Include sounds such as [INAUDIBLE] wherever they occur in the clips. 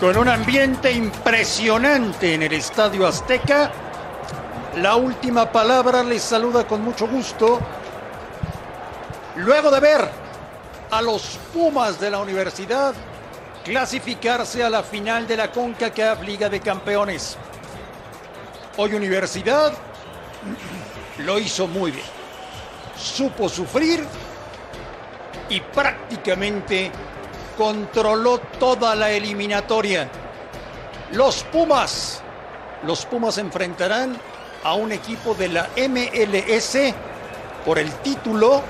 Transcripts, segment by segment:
con un ambiente impresionante en el Estadio Azteca. La última palabra les saluda con mucho gusto. Luego de ver a los Pumas de la universidad clasificarse a la final de la CONCACAF Liga de Campeones. Hoy Universidad lo hizo muy bien. Supo sufrir y prácticamente controló toda la eliminatoria. Los Pumas, los Pumas enfrentarán a un equipo de la MLS por el título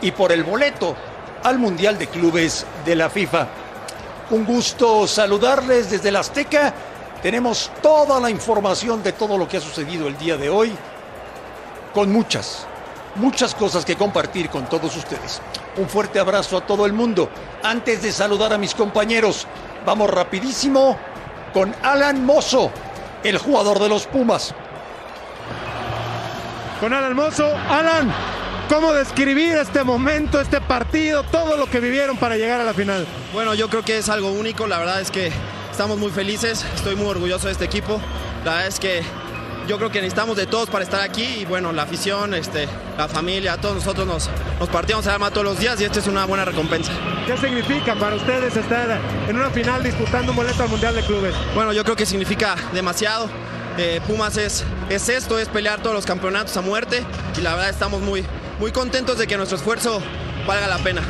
y por el boleto al Mundial de Clubes de la FIFA. Un gusto saludarles desde la Azteca. Tenemos toda la información de todo lo que ha sucedido el día de hoy, con muchas, muchas cosas que compartir con todos ustedes. Un fuerte abrazo a todo el mundo. Antes de saludar a mis compañeros, vamos rapidísimo con Alan Mozo, el jugador de los Pumas. Con Alan Mozo. Alan, ¿cómo describir este momento, este partido, todo lo que vivieron para llegar a la final? Bueno, yo creo que es algo único. La verdad es que estamos muy felices. Estoy muy orgulloso de este equipo. La verdad es que yo creo que necesitamos de todos para estar aquí y bueno, la afición, este, la familia, todos nosotros nos, nos partimos el alma todos los días y esta es una buena recompensa. ¿Qué significa para ustedes estar en una final disputando un boleto al Mundial de Clubes? Bueno, yo creo que significa demasiado. Eh, Pumas es, es esto, es pelear todos los campeonatos a muerte y la verdad estamos muy, muy contentos de que nuestro esfuerzo valga la pena.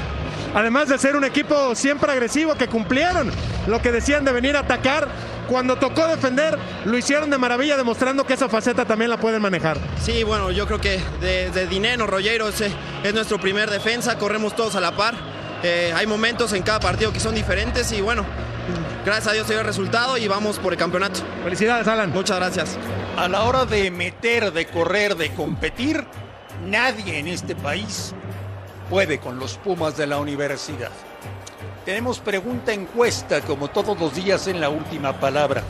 Además de ser un equipo siempre agresivo que cumplieron lo que decían de venir a atacar, cuando tocó defender lo hicieron de maravilla demostrando que esa faceta también la pueden manejar. Sí, bueno, yo creo que de, de Dineno, Rollero es, es, nuestro primer defensa, corremos todos a la par. Eh, hay momentos en cada partido que son diferentes y bueno, gracias a Dios se dio el resultado y vamos por el campeonato. Felicidades, Alan. Muchas gracias. A la hora de meter, de correr, de competir, nadie en este país puede con los Pumas de la universidad. Tenemos pregunta encuesta como todos los días en la última palabra.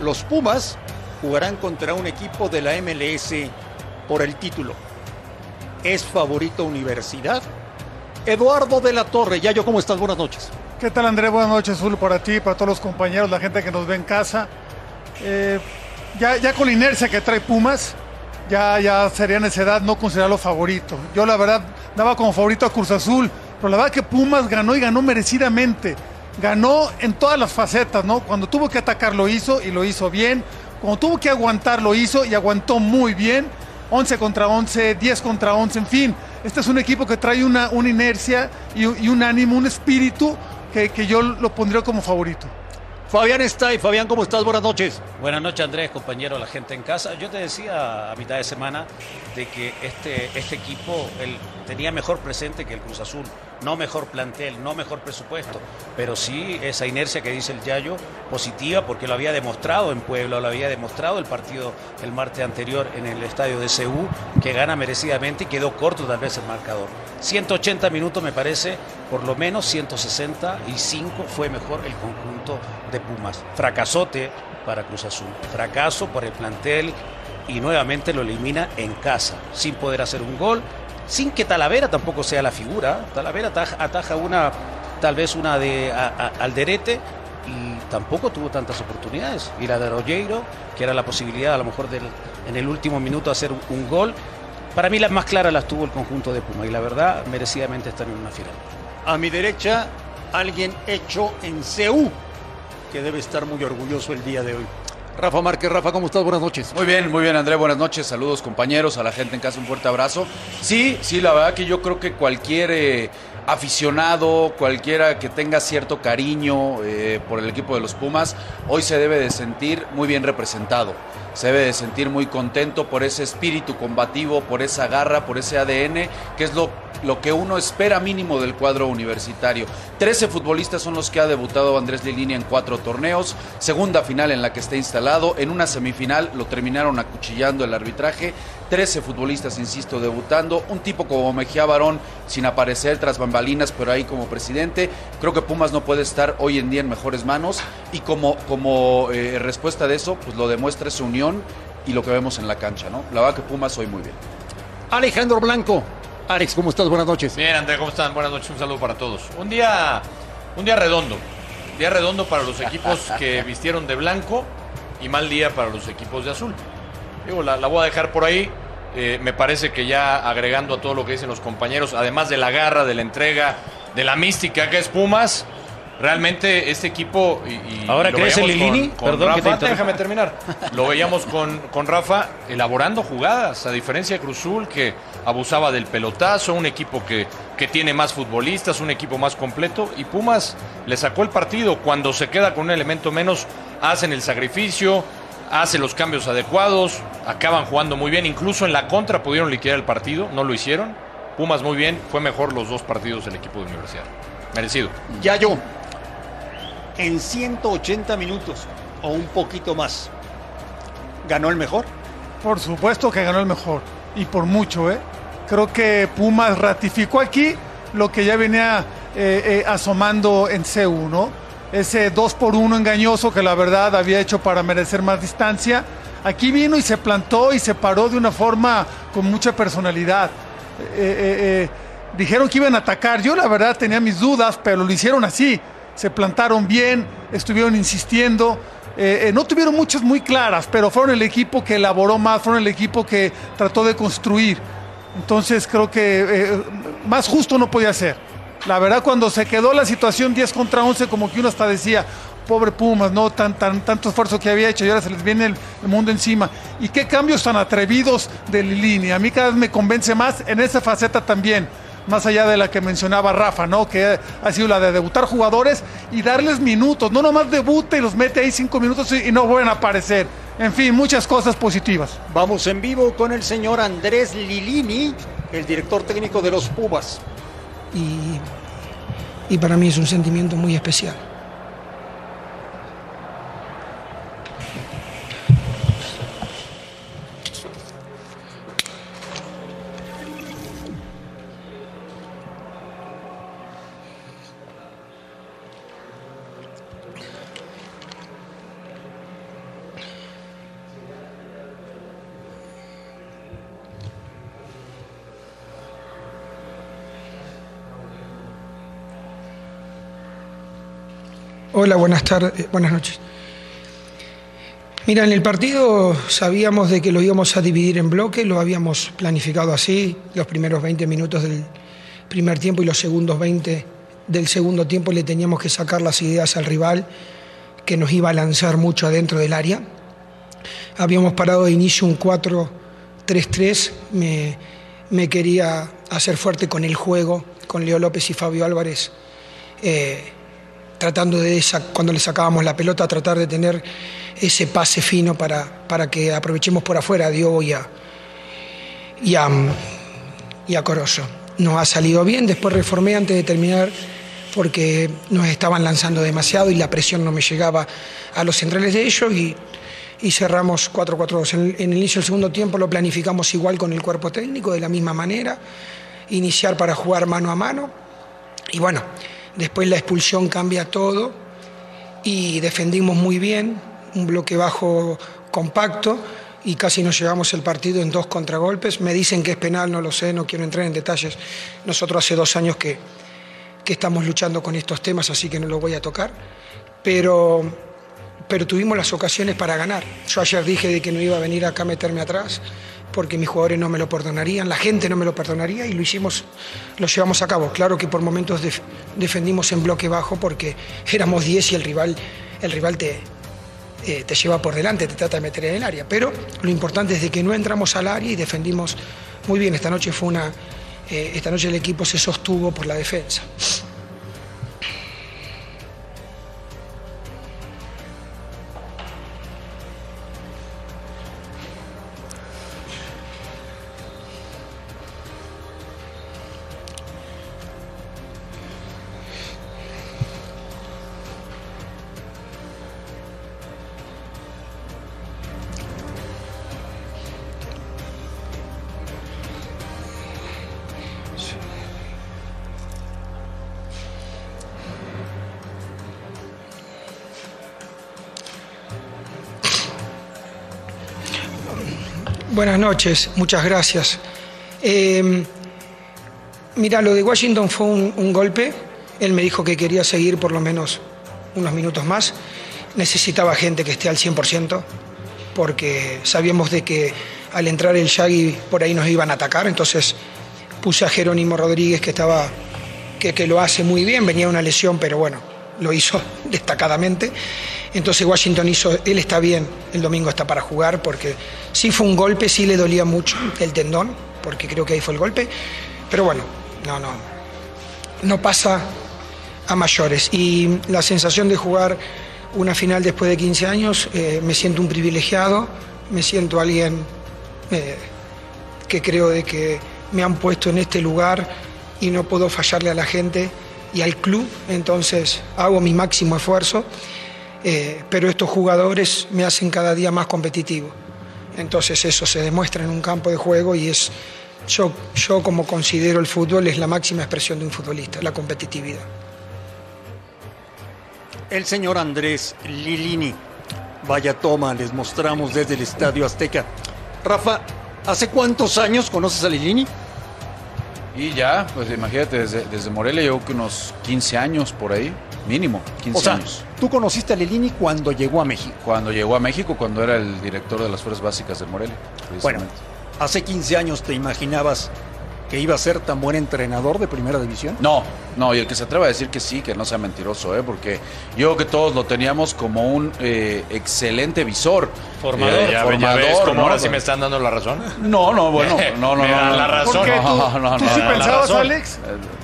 Los Pumas jugarán contra un equipo de la MLS por el título. ¿Es favorito Universidad? Eduardo de la Torre, Yayo, ¿cómo estás? Buenas noches. ¿Qué tal André? Buenas noches, Zul, para ti, para todos los compañeros, la gente que nos ve en casa. Eh, ya, con la inercia que trae Pumas, ya, ya sería necesidad no considerarlo favorito. Yo la verdad daba como favorito a Cruz Azul, pero la verdad que Pumas ganó y ganó merecidamente. Ganó en todas las facetas, ¿no? Cuando tuvo que atacar lo hizo y lo hizo bien. Cuando tuvo que aguantar lo hizo y aguantó muy bien. 11 contra 11, 10 contra 11, en fin. Este es un equipo que trae una, una inercia y, y, un ánimo, un espíritu que, que yo lo pondría como favorito. Fabián está y Fabián, ¿cómo estás? Buenas noches. Buenas noches, Andrés, compañero, la gente en casa. Yo te decía a mitad de semana de que este, este equipo tenía mejor presente que el Cruz Azul. No mejor plantel, no mejor presupuesto, pero sí esa inercia que dice el Yayo, positiva, porque lo había demostrado en Puebla, lo había demostrado el partido el martes anterior en el estadio de CU, que gana merecidamente y quedó corto tal vez el marcador. 180 minutos me parece, por lo menos 165 fue mejor el conjunto de Pumas. Fracasote para Cruz Azul, fracaso por el plantel y nuevamente lo elimina en casa, sin poder hacer un gol, sin que Talavera tampoco sea la figura. Talavera ataja, una, tal vez una de Alderete y tampoco tuvo tantas oportunidades. Y la de Rogueiro, que era la posibilidad a lo mejor del, en el último minuto hacer un, un gol. Para mí las más claras las tuvo el conjunto de Puma y la verdad merecidamente están en una final. A mi derecha, alguien hecho en CEU, que debe estar muy orgulloso el día de hoy. Rafa Márquez, Rafa, ¿cómo estás? Buenas noches. Muy bien, muy bien, André, buenas noches, saludos compañeros, a la gente en casa un fuerte abrazo. Sí, sí, la verdad que yo creo que cualquier eh, aficionado, cualquiera que tenga cierto cariño eh, por el equipo de los Pumas, hoy se debe de sentir muy bien representado. Se debe de sentir muy contento por ese espíritu combativo, por esa garra, por ese ADN, que es lo, lo que uno espera mínimo del cuadro universitario. Trece futbolistas son los que ha debutado Andrés Lilini en cuatro torneos, segunda final en la que está instalado, en una semifinal lo terminaron acuchillando el arbitraje, 13 futbolistas, insisto, debutando, un tipo como Mejía Barón sin aparecer tras bambalinas, pero ahí como presidente, creo que Pumas no puede estar hoy en día en mejores manos y como, como eh, respuesta de eso, pues lo demuestra su unión y lo que vemos en la cancha, ¿no? La verdad que Pumas hoy muy bien. Alejandro Blanco. Alex, ¿cómo estás? Buenas noches. Bien, André, ¿cómo están? Buenas noches, un saludo para todos. Un día, un día redondo. Día redondo para los equipos que [LAUGHS] vistieron de blanco y mal día para los equipos de azul. Digo, la, la voy a dejar por ahí. Eh, me parece que ya agregando a todo lo que dicen los compañeros, además de la garra, de la entrega, de la mística que es Pumas, realmente este equipo. Y, y Ahora crees veíamos Lilini? Con, con Perdón que te Rafa, déjame terminar. Lo veíamos con, con Rafa elaborando jugadas, a diferencia de Cruzul, que abusaba del pelotazo, un equipo que, que tiene más futbolistas, un equipo más completo. Y Pumas le sacó el partido. Cuando se queda con un elemento menos, hacen el sacrificio, hace los cambios adecuados, acaban jugando muy bien. Incluso en la contra pudieron liquidar el partido, no lo hicieron. Pumas muy bien, fue mejor los dos partidos del equipo de universidad. Merecido. Ya yo, en 180 minutos o un poquito más, ¿ganó el mejor? Por supuesto que ganó el mejor. Y por mucho, ¿eh? Creo que Pumas ratificó aquí lo que ya venía eh, eh, asomando en CU, ¿no? Ese 2 por 1 engañoso que la verdad había hecho para merecer más distancia. Aquí vino y se plantó y se paró de una forma con mucha personalidad. Eh, eh, eh, dijeron que iban a atacar. Yo la verdad tenía mis dudas, pero lo hicieron así. Se plantaron bien, estuvieron insistiendo. No tuvieron muchas muy claras, pero fueron el equipo que elaboró más, fueron el equipo que trató de construir. Entonces creo que más justo no podía ser. La verdad, cuando se quedó la situación 10 contra 11, como que uno hasta decía, pobre Pumas, no tan, tan, tanto esfuerzo que había hecho y ahora se les viene el, mundo encima. Y qué cambios tan atrevidos de Lilini. A mí cada vez me convence más en esa faceta también, más allá de la que mencionaba Rafa, ¿no? Que ha sido la de debutar jugadores y darles minutos. No nomás debuta y los mete ahí cinco minutos y, y no vuelven a aparecer. En fin, muchas cosas positivas. Vamos en vivo con el señor Andrés Lilini, el director técnico de los Pumas. Y, y para mí es un sentimiento muy especial. Hola, buenas tardes, buenas noches. Mira, en el partido sabíamos de que lo íbamos a dividir en bloques, lo habíamos planificado así, los primeros 20 minutos del primer tiempo y los segundos 20 del segundo tiempo le teníamos que sacar las ideas al rival que nos iba a lanzar mucho adentro del área. Habíamos parado de inicio un 4-3-3, me, me quería hacer fuerte con el juego, con Leo López y Fabio Álvarez. eh, tratando de, cuando le sacábamos la pelota, tratar de tener ese pase fino para, para que aprovechemos por afuera a Diogo y a, y a, y Corozo. Nos ha salido bien, después reformé antes de terminar porque nos estaban lanzando demasiado y la presión no me llegaba a los centrales de ellos y, y cerramos 4-4-2. En, en el inicio del segundo tiempo lo planificamos igual con el cuerpo técnico, de la misma manera, iniciar para jugar mano a mano y bueno, después la expulsión cambia todo y defendimos muy bien, un bloque bajo compacto y casi nos llevamos el partido en dos contragolpes. Me dicen que es penal, no lo sé, no quiero entrar en detalles. Nosotros hace dos años que, que estamos luchando con estos temas, así que no lo voy a tocar. Pero, pero tuvimos las ocasiones para ganar. Yo ayer dije de que no iba a venir acá a meterme atrás porque mis jugadores no me lo perdonarían, la gente no me lo perdonaría y lo hicimos, lo llevamos a cabo. Claro que por momentos def- defendimos en bloque bajo porque éramos 10 y el rival, el rival te, eh, te lleva por delante, te trata de meter en el área. Pero lo importante es de que no entramos al área y defendimos muy bien. Esta noche fue una, eh, esta noche el equipo se sostuvo por la defensa. Buenas noches, muchas gracias. Eh, mira, lo de Washington fue un, un golpe. Él me dijo que quería seguir por lo menos unos minutos más. Necesitaba gente que esté al 100%, porque sabíamos de que al entrar el Yagi por ahí nos iban a atacar, entonces puse a Jerónimo Rodríguez que estaba que, que lo hace muy bien, venía una lesión, pero bueno, lo hizo [LAUGHS] destacadamente. Entonces Washington hizo, él está bien, el domingo está para jugar, porque sí fue un golpe, sí le dolía mucho el tendón, porque creo que ahí fue el golpe, pero bueno, no, no, no pasa a mayores. Y la sensación de jugar una final después de 15 años, eh, me siento un privilegiado, me siento alguien eh, que creo de que me han puesto en este lugar y no puedo fallarle a la gente y al club, entonces hago mi máximo esfuerzo, eh, pero estos jugadores me hacen cada día más competitivo. Entonces eso se demuestra en un campo de juego y es, yo, yo como considero el fútbol, es la máxima expresión de un futbolista, la competitividad. El señor Andrés Lilini. Vaya toma, les mostramos desde el Estadio Azteca. Rafa, ¿hace cuántos años conoces a Lilini? Y ya, pues imagínate, desde, desde Morelia llevo que unos 15 años por ahí, mínimo, 15 O sea, años. tú conociste a Lilini cuando llegó a México. Cuando llegó a México, cuando era el director de las Fuerzas Básicas de Morelia. Bueno, hace 15 años te imaginabas que iba a ser tan buen entrenador de primera división. No, no, y el que se atreva a decir que sí, que no sea mentiroso, ¿eh? porque yo creo que todos lo teníamos como un eh, excelente visor. Formador. Eh, ya, formador, ya ves ¿no? ahora sí me están dando la razón. No, no, bueno, no, no, no. la razón. ¿Por qué tú, No, no, tú no, sí no, pensabas. Alex?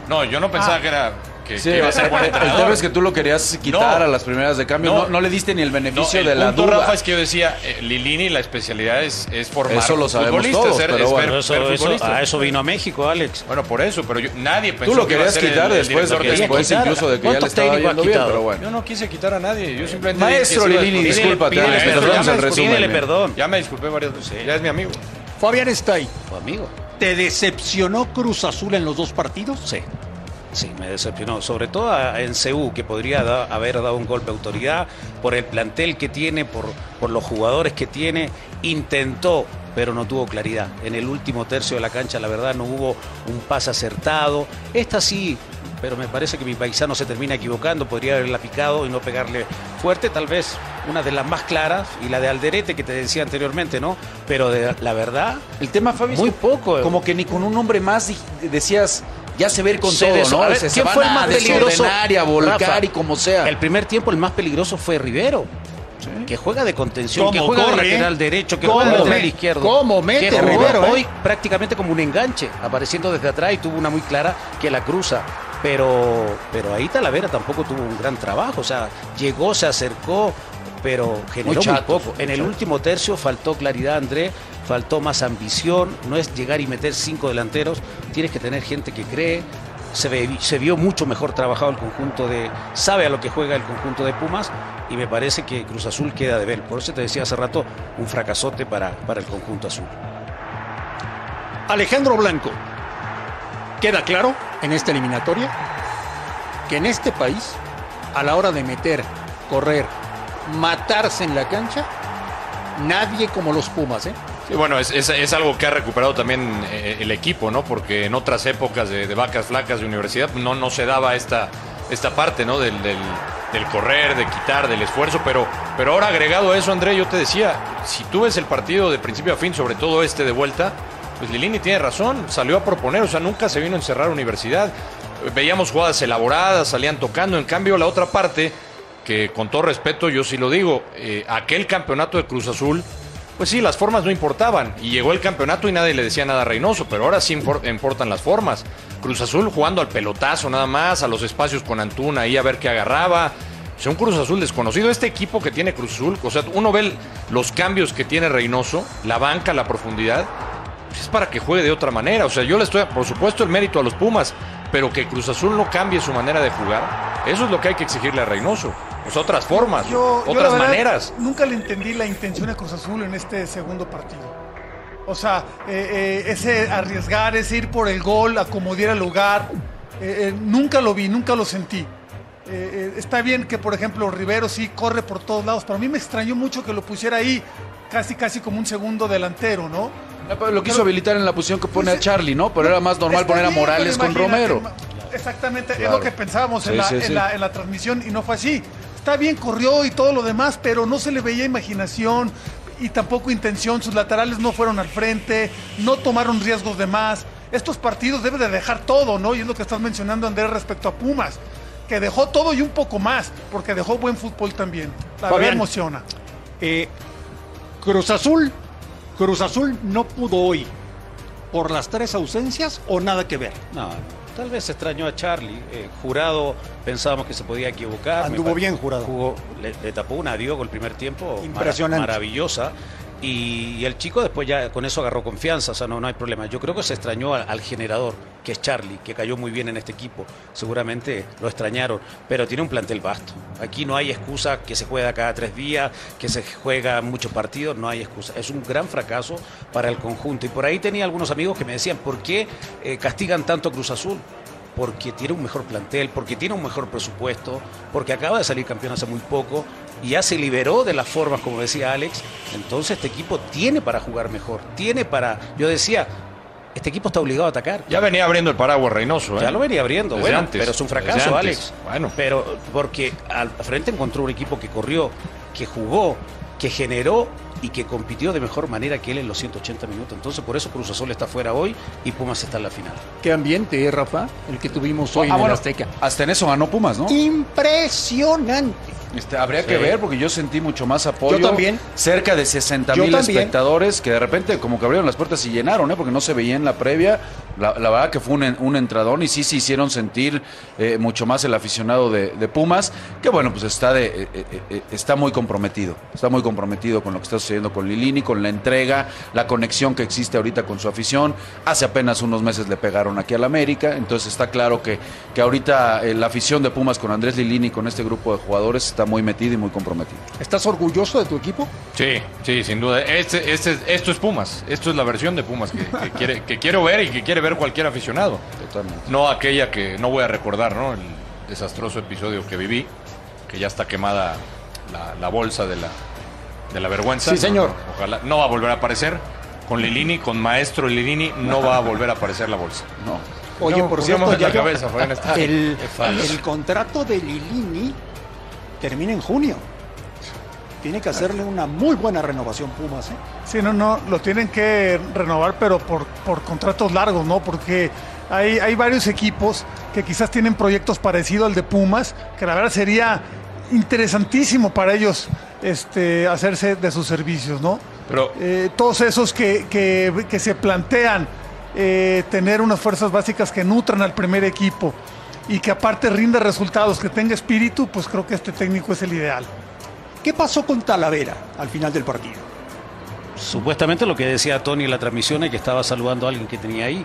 No, yo no pensaba que era que, Sí, que iba a ser buen el tema es que tú lo querías quitar No. a las primeras de cambio. No. No, no le diste ni el No, beneficio el de la punto, duda. Rafa, es que yo decía, eh, Lilini, la especialidad es, es formar Eso lo sabemos futbolistas, todos, ser- pero es bueno. ver- Eso- ver eso- futbolistas. a eso vino a México, Alex. Bueno, por eso, pero yo- nadie pensó Tú lo querías el- quitar el después, quería después quitar. incluso de que ya le ¿Cuántos estaba yendo bien, pero bueno. Yo no quise quitar a nadie, yo simplemente Maestro Lilini, discúlpate, Alex, perdón, el resumen. perdón. Ya me disculpé varias veces, ya es mi amigo. Fabián está ahí. Tu amigo. ¿Te decepcionó Cruz Azul en los dos partidos? Sí. Sí, me decepcionó. Sobre todo a- en CU, que podría da- haber dado un golpe de autoridad por el plantel que tiene, por, por los jugadores que tiene. Intentó, pero no tuvo claridad. En el último tercio de la cancha, la verdad, no hubo un pase acertado. Esta sí, pero me parece que mi paisano se termina equivocando. Podría haberla picado y no pegarle fuerte. Tal vez una de las más claras y la de Alderete, que te decía anteriormente, ¿no? Pero de, la verdad, El tema, Fabi, es Muy poco. Como que ni con un hombre más decías, ya se ve con todo, ¿no? a ver, se, se ¿quién van fue el a más peligroso? desordenar y a volcar Rafa, y como sea. El primer tiempo el más peligroso fue Rivero. Que juega de contención, que ¿Cómo juega de corre, lateral derecho, que ¿Cómo juega de lateral izquierdo. cómo mete que jugó Rivero, eh? hoy prácticamente como un enganche, apareciendo desde atrás y tuvo una muy clara que la cruza. Pero, pero ahí Talavera tampoco tuvo un gran trabajo. O sea, llegó, se acercó, pero generó muy, chato, poco. En el último tercio faltó claridad, André, faltó más ambición. No es llegar y meter cinco delanteros. Tienes que tener gente que cree. Se, vio mucho mejor trabajado el conjunto de. Sabe a lo que juega el conjunto de Pumas y me parece que Cruz Azul queda de ver. Por eso te decía hace rato, un fracasote para, para el conjunto azul. Alejandro Blanco. Queda claro en esta eliminatoria que en este país, a la hora de meter, correr, matarse en la cancha, nadie como los Pumas, ¿eh? Bueno, es, es- es algo que ha recuperado también eh, el equipo, ¿no? Porque en otras épocas de, vacas flacas de universidad no, no se daba esta, esta parte, ¿no? Del, del- correr, de quitar, del esfuerzo, pero, pero ahora agregado a eso, André, yo te decía, si tú ves el partido de principio a fin, sobre todo este de vuelta, pues Lilini tiene razón, salió a proponer, o sea, nunca se vino a encerrar universidad. Veíamos jugadas elaboradas, salían tocando, en cambio la otra parte, que con todo respeto yo sí lo digo, eh, aquel campeonato de Cruz Azul, pues sí, las formas no importaban. Y llegó el campeonato y nadie le decía nada a Reynoso, pero ahora sí importan las formas. Cruz Azul jugando al pelotazo nada más, a los espacios con Antuna ahí a ver qué agarraba. O sea, un Cruz Azul desconocido. Este equipo que tiene Cruz Azul, o sea, uno ve los cambios que tiene Reynoso, la banca, la profundidad, pues es para que juegue de otra manera. O sea, yo le estoy, por supuesto, el mérito a los Pumas, pero que Cruz Azul no cambie su manera de jugar, eso es lo que hay que exigirle a Reynoso. Sea, otras formas, Yo- otras verdad maneras. Nunca le entendí la intención de Cruz Azul en este segundo partido. O sea, eh, eh, ese arriesgar, ese ir por el gol, acomodar el lugar, eh, eh, nunca lo vi, nunca lo sentí. Eh, eh, está bien que, por ejemplo, Rivero sí corre por todos lados, pero a mí me extrañó mucho que lo pusiera ahí, casi casi como un segundo delantero, ¿no? Lo quiso habilitar en la posición que pone a Charlie, ¿no? Pero era más normal poner a Morales con Romero. Exactamente, es lo que pensábamos en, Sí, la, sí, en sí. la- en la transmisión y no fue así. Está bien, corrió y todo lo demás, pero no se le veía imaginación y tampoco intención. Sus laterales no fueron al frente, no tomaron riesgos de más. Estos partidos debe de dejar todo, ¿no? Y es lo que estás mencionando, Andrés, respecto a Pumas, que dejó todo y un poco más, porque dejó buen fútbol también. La verdad Fabián. emociona. Eh, Cruz Azul, Cruz Azul no pudo hoy por las tres ausencias o nada que ver. No, tal vez extrañó a Charlie. Eh, jurado, pensábamos que se podía equivocar. Anduvo bien Jurado. Jugó, le, le tapó una a Diogo el primer tiempo. Impresionante. maravillosa. Y, el chico después ya con eso agarró confianza, o sea, no, no hay problema. Yo creo que se extrañó al, generador, que es Charlie, que cayó muy bien en este equipo. Seguramente lo extrañaron, pero tiene un plantel vasto. Aquí no hay excusa que se juega cada tres días, que se juega muchos partidos, no hay excusa. Es un gran fracaso para el conjunto. Y por ahí tenía algunos amigos que me decían, ¿por qué eh, castigan tanto Cruz Azul? Porque tiene un mejor plantel, porque tiene un mejor presupuesto, porque acaba de salir campeón hace muy poco y ya se liberó de las formas, como decía Alex. Entonces este equipo tiene para jugar mejor, tiene para... Yo decía, este equipo está obligado a atacar. Ya venía abriendo el paraguas Reynoso. ¿eh? Ya lo venía abriendo, Desde bueno, antes, pero es un fracaso. Alex. Bueno. Pero porque al frente encontró un equipo que corrió, que jugó, que generó y que compitió de mejor manera que él en los 180 minutos. Entonces por eso Cruz Azul está fuera hoy y Pumas está en la final. Qué ambiente, eh, Rafa, el que tuvimos hoy Ah, en bueno, el Azteca. Hasta en eso ganó Pumas, ¿no? Impresionante. Este, habría Sí. que ver porque yo sentí mucho más apoyo. Yo también. Cerca de 60 Yo mil también. espectadores que de repente como que abrieron las puertas y llenaron, ¿eh? porque no se veía en la previa. La, la verdad que fue un, un entradón y sí se hicieron sentir eh, mucho más el aficionado de, de Pumas, que bueno, pues está, de, eh, eh, está muy comprometido. Está muy comprometido con lo que está sucediendo con Lilini, con la entrega, la conexión que existe ahorita con su afición. Hace apenas unos meses le pegaron aquí al América, entonces está claro que, que ahorita eh, la afición de Pumas con Andrés Lilini, con este grupo de jugadores, está muy metida y muy comprometido. ¿Estás orgulloso de tu equipo? Sí, sí, sin duda. Este, este, esto es Pumas. Esto es la versión de Pumas que, que quiere, que quiero ver y que quiere ver cualquier aficionado. Totalmente. No aquella que no voy a recordar, ¿no? El desastroso episodio que viví, que ya está quemada la, la bolsa de la, de la vergüenza. Sí, señor. No, no, ojalá. No va a volver a aparecer. Con Lilini, con Maestro Lilini, no va a volver a aparecer la bolsa. No. Oye, No, por cierto, la yo- el, contrato de Lilini termina en junio. Tiene que hacerle una muy buena renovación Pumas. ¿eh? Sí, no, no, lo tienen que renovar, pero por, por contratos largos, ¿no? Porque hay, hay varios equipos que quizás tienen proyectos parecidos al de Pumas, que la verdad sería interesantísimo para ellos este, hacerse de sus servicios, ¿no? Pero Eh, todos esos que, que- que se plantean eh, tener unas fuerzas básicas que nutran al primer equipo y que aparte rinda resultados, que tenga espíritu, pues creo que este técnico es el ideal. ¿Qué pasó con Talavera al final del partido? Supuestamente lo que decía Tony en la transmisión es que estaba saludando a alguien que tenía ahí.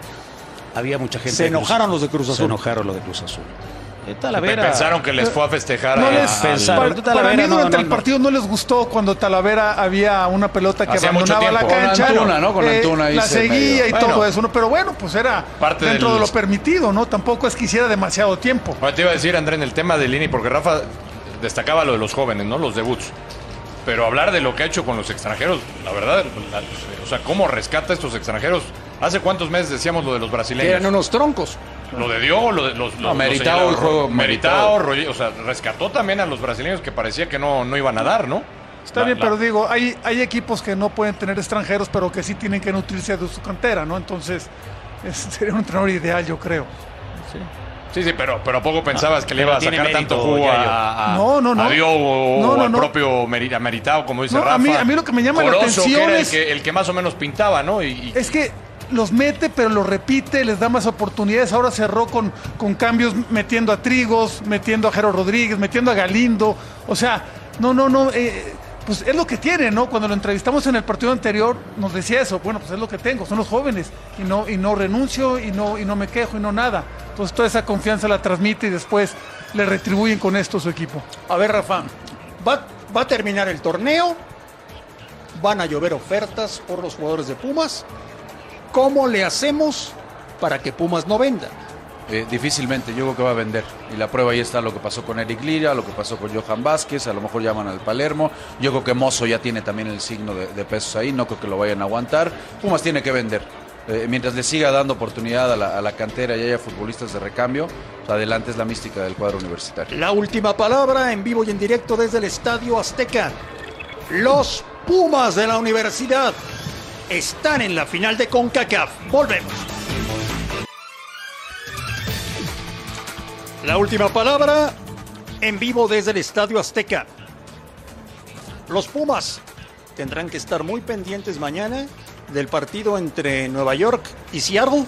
Había mucha gente. Se Cruz- enojaron los de Cruz Se Azul. enojaron los de Cruz Azul. Eh, Talavera. pensaron que les fue a festejar No a, les, al- pensaron. para, para mí no, durante no, el partido no les gustó cuando Talavera había una pelota que Hacía abandonaba la tiempo. Con cancha. Antuna, ¿no? Con Antuna ahí la se seguía medio- y Bueno. todo eso, ¿no? Pero bueno, pues era Parte dentro del- de lo permitido, ¿no? Tampoco es que hiciera demasiado tiempo. Ahora te iba a decir, André, en el tema de Lini, porque Rafa destacaba lo de los jóvenes, ¿no? Los debuts. Pero hablar de lo que ha hecho con los extranjeros, la verdad, la- o sea, ¿cómo rescata a estos extranjeros? ¿Hace cuántos meses decíamos lo de los Que brasileños? eran unos troncos. Lo de Dio, lo de los... No, el juego. Meritao, Roger- o sea, rescató también a los brasileños que parecía que no, no iban a dar, ¿no? Está La- bien, la- pero digo, hay, hay equipos que no pueden tener extranjeros, pero que sí tienen que nutrirse de su cantera, ¿no? Entonces, es- [LAUGHS] sería un entrenador ideal, yo creo. Sí, sí, pero, pero ¿a poco pensabas que le pero iba a sacar mérito, tanto jugo a, a, No, no, no. a Dio o, No, o al no. propio Meri- a Meritao, como dice No, Rafa? a mí- a mí lo que me llama la que atención era es- El que, el que más o menos pintaba, ¿no? Y, y- Es que los mete, pero los repite, les da más oportunidades. Ahora cerró con, con cambios metiendo a Trigos, metiendo a Jero Rodríguez, metiendo a Galindo. O sea, no, no, no. eh, pues es lo que tiene, ¿no? Cuando lo entrevistamos en el partido anterior, nos decía eso. Bueno, pues es lo que tengo, son los jóvenes. Y no, y no renuncio, y no, y no me quejo, y no nada. Entonces toda esa confianza la transmite y después le retribuyen con esto su equipo. A ver, Rafa, va, va a terminar el torneo. Van a llover ofertas por los jugadores de Pumas. ¿Cómo le hacemos para que Pumas no venda? Eh, difícilmente, yo creo que va a vender. Y la prueba ahí está lo que pasó con Eric Lira, lo que pasó con Johan Vázquez, a lo mejor llaman al Palermo. Yo creo que Mozo ya tiene también el signo de, de pesos ahí, no creo que lo vayan a aguantar. Pumas tiene que vender. eh, mientras le siga dando oportunidad a la, a la cantera y haya futbolistas de recambio, pues adelante es la mística del cuadro universitario. La última palabra en vivo y en directo desde el Estadio Azteca. Los Pumas de la universidad están en la final de CONCACAF. Volvemos. La última palabra en vivo desde el Estadio Azteca. Los Pumas tendrán que estar muy pendientes mañana del partido entre Nueva York y Seattle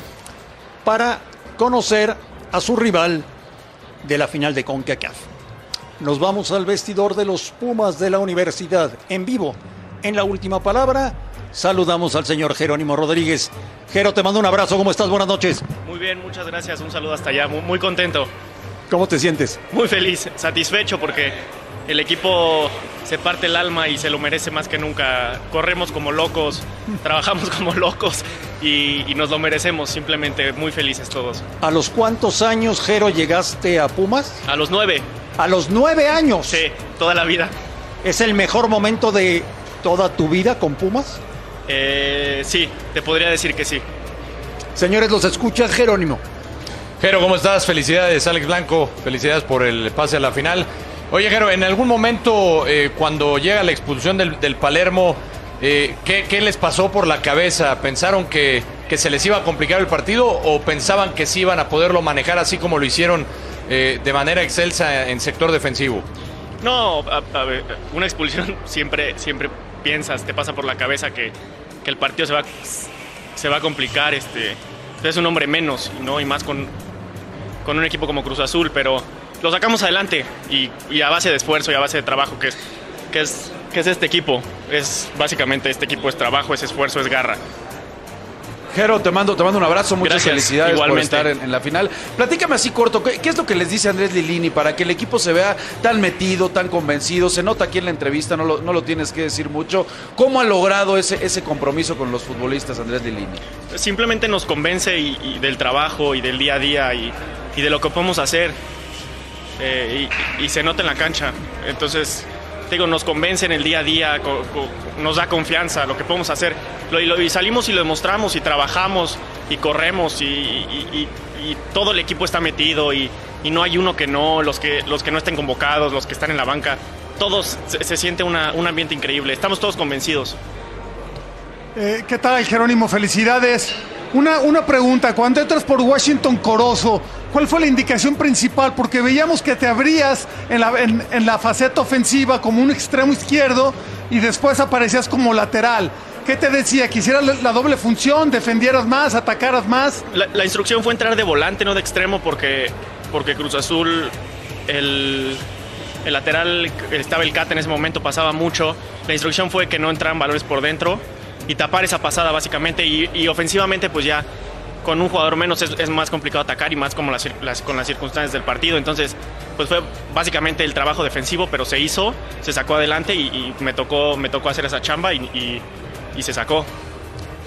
para conocer a su rival de la final de CONCACAF. Nos vamos al vestidor de los Pumas de la universidad en vivo. En la última palabra, saludamos al señor Jerónimo Rodríguez. Jero, te mando un abrazo. ¿Cómo estás? Buenas noches. Muy bien, muchas gracias. Un saludo hasta allá. Muy, muy contento. ¿Cómo te sientes? Muy feliz, satisfecho porque el equipo se parte el alma y se lo merece más que nunca. Corremos como locos, [LAUGHS] trabajamos como locos y, y nos lo merecemos. Simplemente muy felices todos. ¿A los cuántos años, Jero, llegaste a Pumas? A los nueve, A los nueve años. sí, toda la vida. ¿Es el mejor momento de toda tu vida con Pumas? Eh, sí, te podría decir que sí. Señores, los escucha Jerónimo. Jero, ¿cómo estás? Felicidades, Alex Blanco. Felicidades por el pase a la final. Oye, Jero, en algún momento, eh, cuando llega la expulsión del, del Palermo, eh, ¿qué, qué les pasó por la cabeza? ¿Pensaron que, que se les iba a complicar el partido o pensaban que sí iban a poderlo manejar así como lo hicieron eh, de manera excelsa en sector defensivo? No, a- a ver, una expulsión [LAUGHS] siempre, siempre piensas, te pasa por la cabeza que, que el partido se va, se va a complicar. Este, es un hombre menos, ¿no? Y más con, con un equipo como Cruz Azul, pero lo sacamos adelante y, a base de esfuerzo y a base de trabajo, que es, que es, que es este equipo. Es básicamente este equipo es trabajo, es esfuerzo, es garra. Jero, te mando, te mando un abrazo, muchas Gracias, felicidades igualmente. por estar en, en la final. Platícame así corto, ¿qué, qué es lo que les dice Andrés Lilini para que el equipo se vea tan metido, tan convencido? Se nota aquí en la entrevista, no lo, no lo tienes que decir mucho. ¿Cómo ha logrado ese, ese compromiso con los futbolistas Andrés Lilini? simplemente nos convence y, y del trabajo y del día a día y, y de lo que podemos hacer eh, y, y se nota en la cancha. Entonces, digo, nos convence en el día a día, nos da confianza lo que podemos hacer. Y, salimos y lo demostramos y trabajamos y corremos y, todo el equipo está metido y, y no hay uno que no, los que, los que no estén convocados, los que están en la banca. Todos se, se siente una- un ambiente increíble, estamos todos convencidos. Eh, ¿Qué tal, Jerónimo? Felicidades. Una, una pregunta, cuando entras por Washington Corozo, ¿cuál fue la indicación principal? Porque veíamos que te abrías en la, en, la faceta ofensiva como un extremo izquierdo y después aparecías como lateral. ¿Qué te decía? ¿Que la, doble función, defendieras más, atacaras más? La, instrucción fue entrar de volante, no de extremo, porque, porque Cruz Azul, el, el lateral, estaba el Cata en ese momento, pasaba mucho. La instrucción fue que no entraran valores por dentro y tapar esa pasada básicamente. Y, ofensivamente, pues ya con un jugador menos es, más complicado atacar y más como las, con las circunstancias del partido. Entonces, pues fue básicamente el trabajo defensivo, pero se hizo, se sacó adelante y, me, tocó, me tocó hacer esa chamba y se sacó.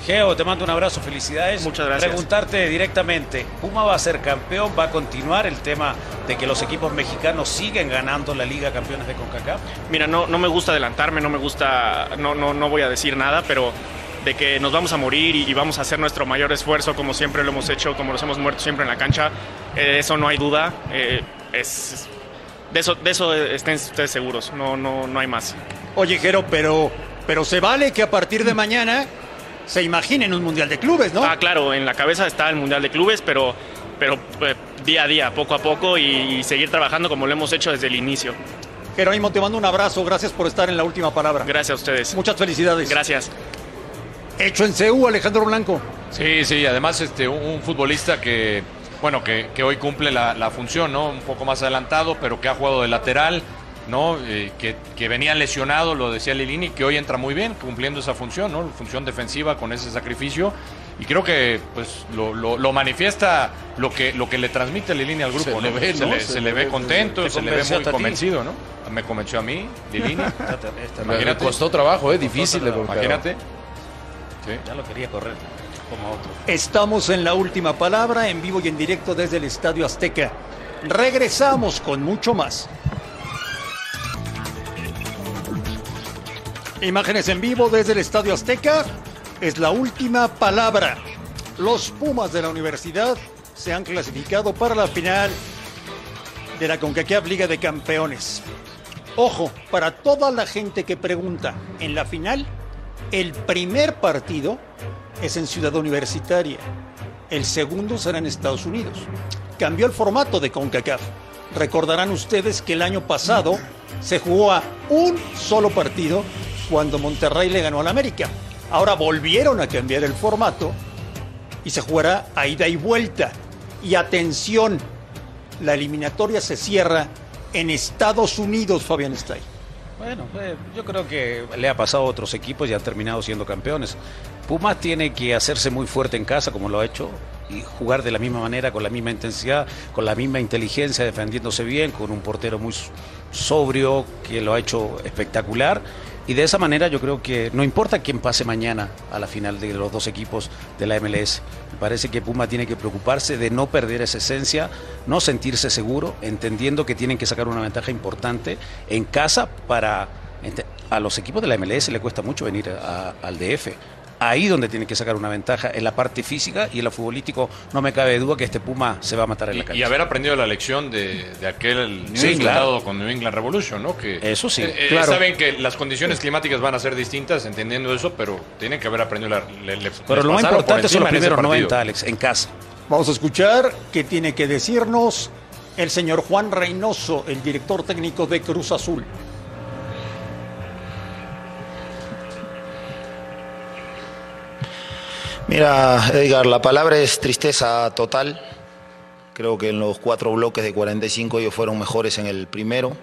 Geo, te mando un abrazo, felicidades. Muchas gracias. Preguntarte directamente, ¿Puma va a ser campeón? ¿Va a continuar el tema de que los equipos mexicanos siguen ganando la Liga Campeones de CONCACAF? Mira, no, no me gusta adelantarme, no me gusta, no, no, no voy a decir nada, pero de que nos vamos a morir y, y vamos a hacer nuestro mayor esfuerzo como siempre lo hemos hecho, como nos hemos muerto siempre en la cancha, eh, eso no hay duda. eh, es, de eso, de eso estén ustedes seguros, no, no, no hay más. Oye, Jero, pero, pero se vale que a partir de mañana se imaginen un Mundial de Clubes, ¿no? Ah, claro, en la cabeza está el Mundial de Clubes, pero, pero eh, día a día, poco a poco y, y seguir trabajando como lo hemos hecho desde el inicio. Jerónimo, te mando un abrazo. Gracias por estar en la última palabra. Gracias a ustedes. Muchas felicidades. Gracias. Hecho en CEU, Alejandro Blanco. Sí, sí, además este, un, un futbolista que, bueno, que, que hoy cumple la, la función, ¿no? Un poco más adelantado, pero que ha jugado de lateral, ¿no? Eh, que, que venía lesionado, lo decía Lilini, que hoy entra muy bien cumpliendo esa función, ¿no? Función defensiva con ese sacrificio. Y creo que pues lo, lo- lo manifiesta lo que, lo que le transmite Lilini al grupo, Se le ¿no? ve, se, ¿no? le, Se se le le ve ve, contento, te se le ve muy convencido, ¿no? Me convenció a mí, Lilini. [LAUGHS] Esta- Me Imagínate. costó trabajo, ¿eh? Difícil de. Imagínate. Sí. Ya lo quería correr como a otro. Estamos en la última palabra, en vivo y en directo desde el Estadio Azteca. Regresamos con mucho más. Imágenes en vivo desde el Estadio Azteca. Es la última palabra. Los Pumas de la universidad se han clasificado para la final de la CONCACAF Liga de Campeones. Ojo, para toda la gente que pregunta, en la final, el primer partido es en Ciudad Universitaria. El segundo será en Estados Unidos. Cambió el formato de CONCACAF. Recordarán ustedes que el año pasado se jugó a un solo partido cuando Monterrey le ganó al América. Ahora volvieron a cambiar el formato y se jugará a ida y vuelta. Y atención, la eliminatoria se cierra en Estados Unidos, Fabián Stay. Bueno, eh, yo creo que le ha pasado a otros equipos y han terminado siendo campeones. Pumas tiene que hacerse muy fuerte en casa, como lo ha hecho, y jugar de la misma manera, con la misma intensidad, con la misma inteligencia, defendiéndose bien, con un portero muy sobrio que lo ha hecho espectacular y de esa manera yo creo que no importa quién pase mañana a la final de los dos equipos de la MLS. Me parece que Puma tiene que preocuparse de no perder esa esencia, no sentirse seguro, entendiendo que tienen que sacar una ventaja importante en casa para... A los equipos de la MLS le cuesta mucho venir al DF ahí donde tiene que sacar una ventaja, en la parte física y en lo futbolístico. No me cabe duda que este Puma se va a matar en la cancha. Y haber aprendido la lección de, aquel resultado con New England Revolution, ¿no? Que, eso sí. Eh, eh, saben que las condiciones climáticas van a ser distintas, entendiendo eso, pero tienen que haber aprendido la lección. Pero lo más importante son los primeros 90, Alex, en casa. Vamos a escuchar qué tiene que decirnos el señor Juan Reynoso, el director técnico de Cruz Azul. Mira, Edgar, la palabra es tristeza total. Creo que en los cuatro bloques de 45 ellos fueron mejores en el primero.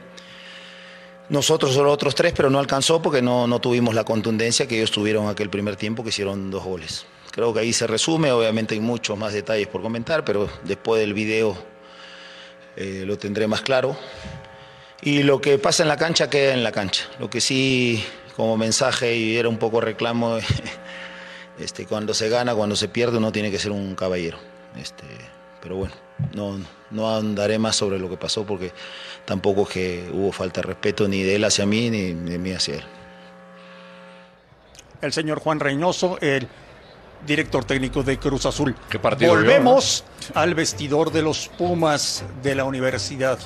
Nosotros solo otros tres, pero no alcanzó porque no, no tuvimos la contundencia que ellos tuvieron aquel primer tiempo que hicieron dos goles. Creo que ahí se resume, obviamente hay muchos más detalles por comentar, pero después del video eh, lo tendré más claro. Y lo que pasa en la cancha queda en la cancha. Lo que sí, como mensaje y era un poco reclamo, [LAUGHS] Este, cuando se gana, cuando se pierde, uno tiene que ser un caballero. Este, pero bueno, no, no andaré más sobre lo que pasó porque tampoco es que hubo falta de respeto ni de él hacia mí ni de mí hacia él. El señor Juan Reynoso, el director técnico de Cruz Azul. ¿Qué partido Volvemos al vestidor de los Pumas de la universidad.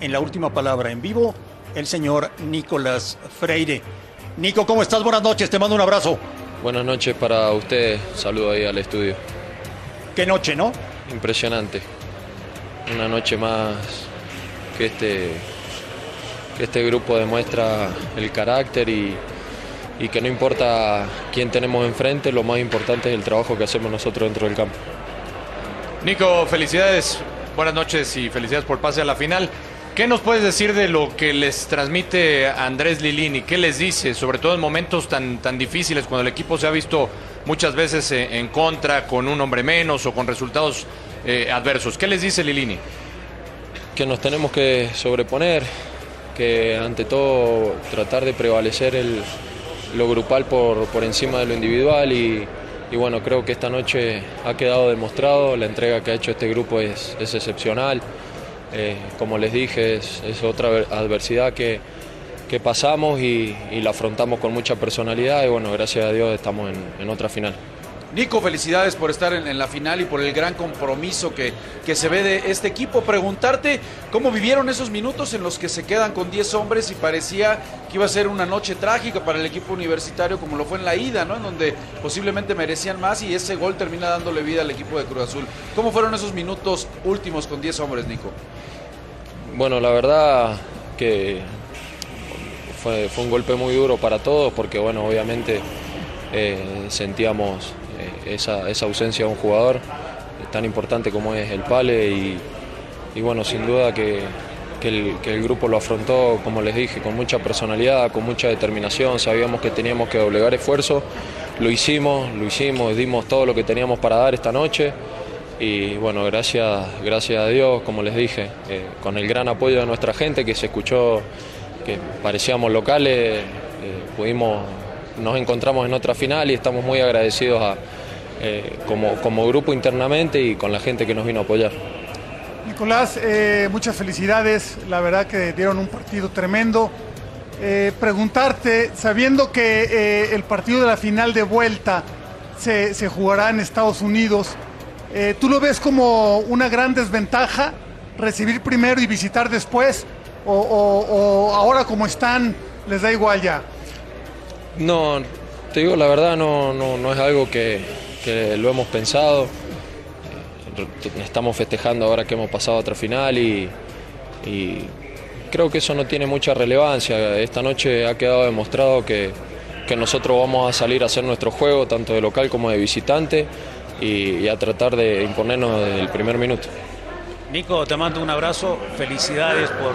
En la última palabra en vivo, el señor Nicolás Freire. Nico, ¿cómo estás? Buenas noches, te mando un abrazo. Buenas noches para usted, saludo ahí al estudio. Qué noche, ¿no? Impresionante. Una noche más que este, que este grupo demuestra el carácter y, y que no importa quién tenemos enfrente, lo más importante es el trabajo que hacemos nosotros dentro del campo. Nico, felicidades, buenas noches y felicidades por pase a la final. ¿Qué nos puedes decir de lo que les transmite Andrés Lilini? ¿Qué les dice, sobre todo en momentos tan, tan difíciles, cuando el equipo se ha visto muchas veces en contra, con un hombre menos o con resultados eh, adversos? ¿Qué les dice Lilini? Que nos tenemos que sobreponer, que ante todo tratar de prevalecer el, lo grupal por, por encima de lo individual y, bueno, creo que esta noche ha quedado demostrado, la entrega que ha hecho este grupo es, es excepcional. Eh, como les dije, es, otra adversidad que, que pasamos y, la afrontamos con mucha personalidad y bueno, gracias a Dios estamos en, otra final. Nico, felicidades por estar en, la final y por el gran compromiso que, que, se ve de este equipo. Preguntarte cómo vivieron esos minutos en los que se quedan con 10 hombres y parecía que iba a ser una noche trágica para el equipo universitario como lo fue en la ida, ¿no? En donde posiblemente merecían más y ese gol termina dándole vida al equipo de Cruz Azul. ¿Cómo fueron esos minutos últimos con 10 hombres, Nico? Bueno, la verdad que fue, un golpe muy duro para todos porque, bueno, obviamente eh, sentíamos eh, esa, ausencia de un jugador tan importante como es el Pale y, bueno, sin duda que, el, que, el, grupo lo afrontó, como les dije, con mucha personalidad, con mucha determinación, sabíamos que teníamos que doblegar esfuerzo, lo hicimos, lo hicimos, dimos todo lo que teníamos para dar esta noche y bueno, gracias, gracias a Dios, como les dije, eh, con el gran apoyo de nuestra gente que se escuchó que parecíamos locales, eh, pudimos, nos encontramos en otra final y estamos muy agradecidos a, eh, como, como, grupo internamente y con la gente que nos vino a apoyar. Nicolás, muchas felicidades, la verdad que dieron un partido tremendo. preguntarte, sabiendo que el partido de la final de vuelta se, se jugará en Estados Unidos. Eh, ¿Tú lo ves como una gran desventaja recibir primero y visitar después? ¿O, o- o ahora como están, les da igual ya? No, te digo la verdad, no, no, no es algo que, que lo hemos pensado. Eh, Estamos festejando ahora que hemos pasado a otra final y, creo que eso no tiene mucha relevancia. Esta noche ha quedado demostrado que, que nosotros vamos a salir a hacer nuestro juego, tanto de local como de visitante, y, y a tratar de imponernos desde el primer minuto. Nico, te mando un abrazo. Felicidades por,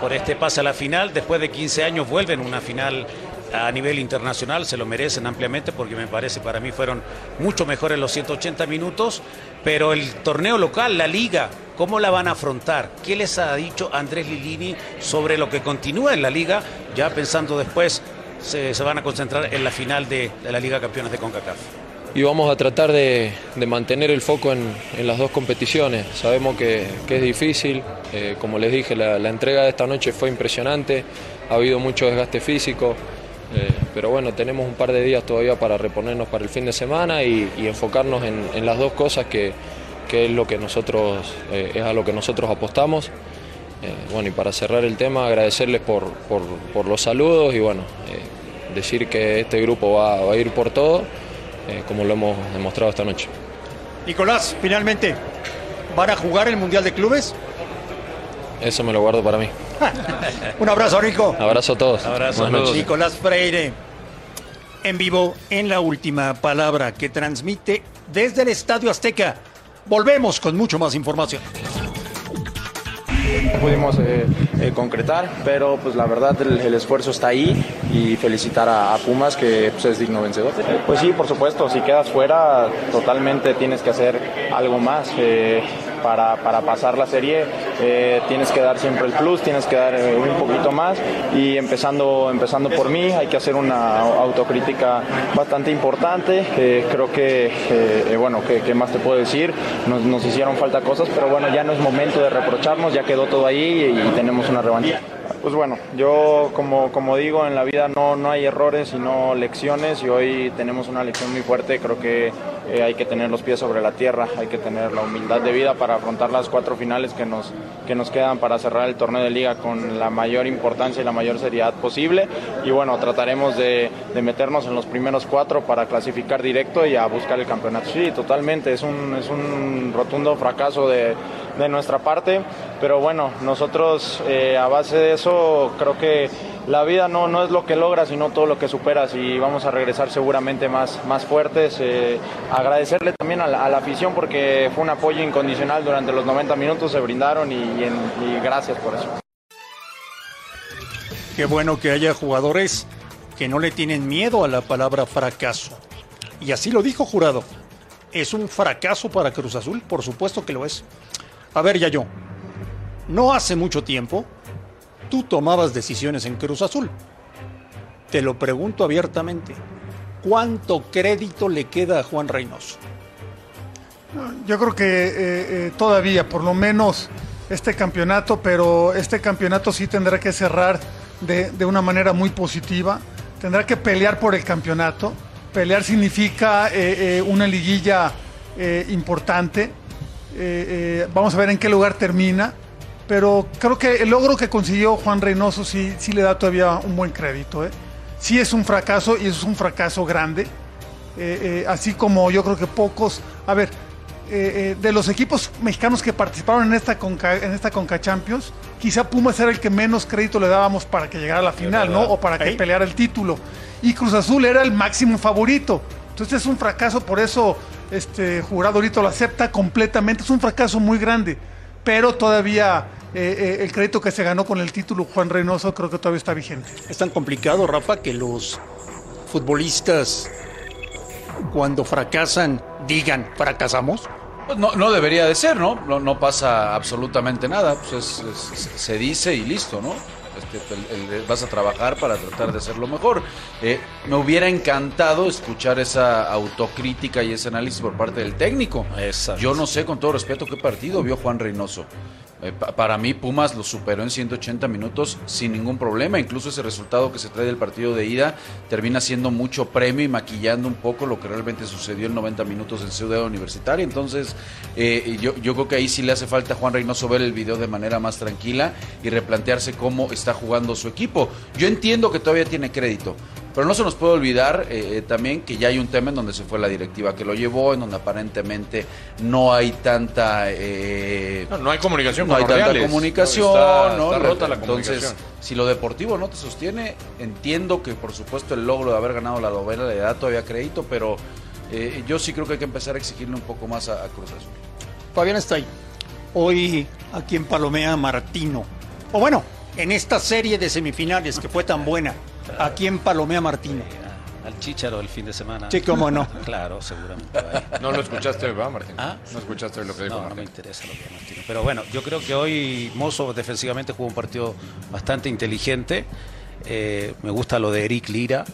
por este pase a la final. Después de 15 años vuelven una final a nivel internacional. Se lo merecen ampliamente porque me parece para mí fueron mucho mejores los 180 minutos. Pero el torneo local, la liga, ¿cómo la van a afrontar? ¿Qué les ha dicho Andrés Lilini sobre lo que continúa en la liga? Ya pensando después, se, van a concentrar en la final de, la Liga Campeones de CONCACAF. Y vamos a tratar de, mantener el foco en, las dos competiciones. Sabemos que, es difícil, eh, como les dije, la, entrega de esta noche fue impresionante, ha habido mucho desgaste físico, pero bueno, tenemos un par de días todavía para reponernos para el fin de semana y, y enfocarnos en, en las dos cosas que, que es lo que nosotros eh, es a lo que nosotros apostamos. Eh, bueno, y para cerrar el tema, agradecerles por, por, por los saludos y bueno, eh, decir que este grupo va, va a ir por todo, eh, como lo hemos demostrado esta noche. Nicolás, finalmente, ¿van a jugar el Mundial de Clubes? Eso me lo guardo para mí. [LAUGHS] Un abrazo, Nico. Abrazo a todos. Abrazo. Nicolás Freire, en vivo en la última palabra que transmite desde el Estadio Azteca. Volvemos con mucho más información. No pudimos eh, eh, concretar, pero pues la verdad el, el esfuerzo está ahí y felicitar a, a Pumas que pues, es digno vencedor. Pues sí, por supuesto, si quedas fuera totalmente tienes que hacer algo más. eh, para, para pasar la serie eh, tienes que dar siempre el plus, tienes que dar eh, un poquito más y empezando, empezando por mí hay que hacer una autocrítica bastante importante. Eh, creo que, bueno, ¿qué, qué más te puedo decir? Nos, nos hicieron falta cosas, pero bueno, ya no es momento de reprocharnos, ya quedó todo ahí y, tenemos una revancha. Pues bueno, yo como, como digo, en la vida no, no hay errores, sino lecciones y hoy tenemos una lección muy fuerte. Creo que eh, hay que tener los pies sobre la tierra, hay que tener la humildad de vida para afrontar las cuatro finales que nos, que nos quedan para cerrar el torneo de liga con la mayor importancia y la mayor seriedad posible. Y bueno, trataremos de, de meternos en los primeros cuatro para clasificar directo y a buscar el campeonato. Sí, totalmente, es un, es un rotundo fracaso de, de nuestra parte, pero bueno, nosotros eh, a base de eso creo que la vida no, no es lo que logras, sino todo lo que superas y vamos a regresar seguramente más, más fuertes. Eh, agradecerle también a la, afición porque fue un apoyo incondicional durante los 90 minutos, se brindaron y gracias por eso. Qué bueno que haya jugadores que no le tienen miedo a la palabra fracaso. Y así lo dijo Jurado. ¿Es un fracaso para Cruz Azul? Por supuesto que lo es. A ver, ya yo. No hace mucho tiempo, tú tomabas decisiones en Cruz Azul. Te lo pregunto abiertamente. ¿Cuánto crédito le queda a Juan Reynoso? Yo creo que eh, eh, todavía, por lo menos este campeonato, pero este campeonato sí tendrá que cerrar de, de una manera muy positiva. Tendrá que pelear por el campeonato. Pelear significa eh, una liguilla importante. Eh, eh, vamos a ver en qué lugar termina. Pero creo que el logro que consiguió Juan Reynoso sí, sí le da todavía un buen crédito. ¿eh? Sí es un fracaso y es un fracaso grande. Eh, así como yo creo que pocos. A ver, de los equipos mexicanos que participaron en esta Conca, en esta Conca Champions, quizá Pumas era el que menos crédito le dábamos para que llegara a la final, ¿no? O para que peleara el título. Y Cruz Azul era el máximo favorito. Entonces es un fracaso, por eso este jurado ahorita lo acepta completamente. Es un fracaso muy grande. Pero todavía eh, eh, el crédito que se ganó con el título Juan Reynoso creo que todavía está vigente. Es tan complicado, Rafa, que los futbolistas cuando fracasan digan, fracasamos. Pues no, no debería de ser, ¿no? No, no pasa absolutamente nada. Pues es- es- se dice y listo, ¿no? Vas a trabajar para tratar de hacerlo mejor. Eh, me hubiera encantado escuchar esa autocrítica y ese análisis por parte del técnico. Yo no sé, con todo respeto, qué partido vio Juan Reynoso. Eh, pa- para mí Pumas lo superó en 180 minutos sin ningún problema. Incluso ese resultado que se trae del partido de ida termina siendo mucho premio y maquillando un poco lo que realmente sucedió en 90 minutos en Ciudad Universitaria. Entonces eh, yo, yo creo que ahí sí le hace falta a Juan Reynoso ver el video de manera más tranquila y replantearse cómo está jugando su equipo. Yo entiendo que todavía tiene crédito. Pero no se nos puede olvidar eh, también que ya hay un tema en donde se fue la directiva que lo llevó, en donde aparentemente no hay tanta... eh, No, no hay comunicación no con hay los tanta reales. comunicación, Está- ¿no? está rota la Entonces, comunicación. si lo deportivo no te sostiene, entiendo que por supuesto el logro de haber ganado la novela le da todavía crédito, pero eh, yo sí creo que hay que empezar a exigirle un poco más a, a Cruz Azul. Fabián está ahí. Hoy aquí en Palomea Martino. O bueno, en esta serie de semifinales que fue tan buena, aquí en Palomea Martino. Al Chicharo el fin de semana. Sí, cómo no. [LAUGHS] Claro, seguramente. va [LAUGHS] ahí. No lo escuchaste hoy, ¿verdad, Martín? ¿Ah? No escuchaste hoy lo que dijo No, no Martín. me interesa lo que dijo Martino. Pero bueno, yo creo que hoy Mozo defensivamente jugó un partido bastante inteligente. Eh, me gusta lo de Eric Lira.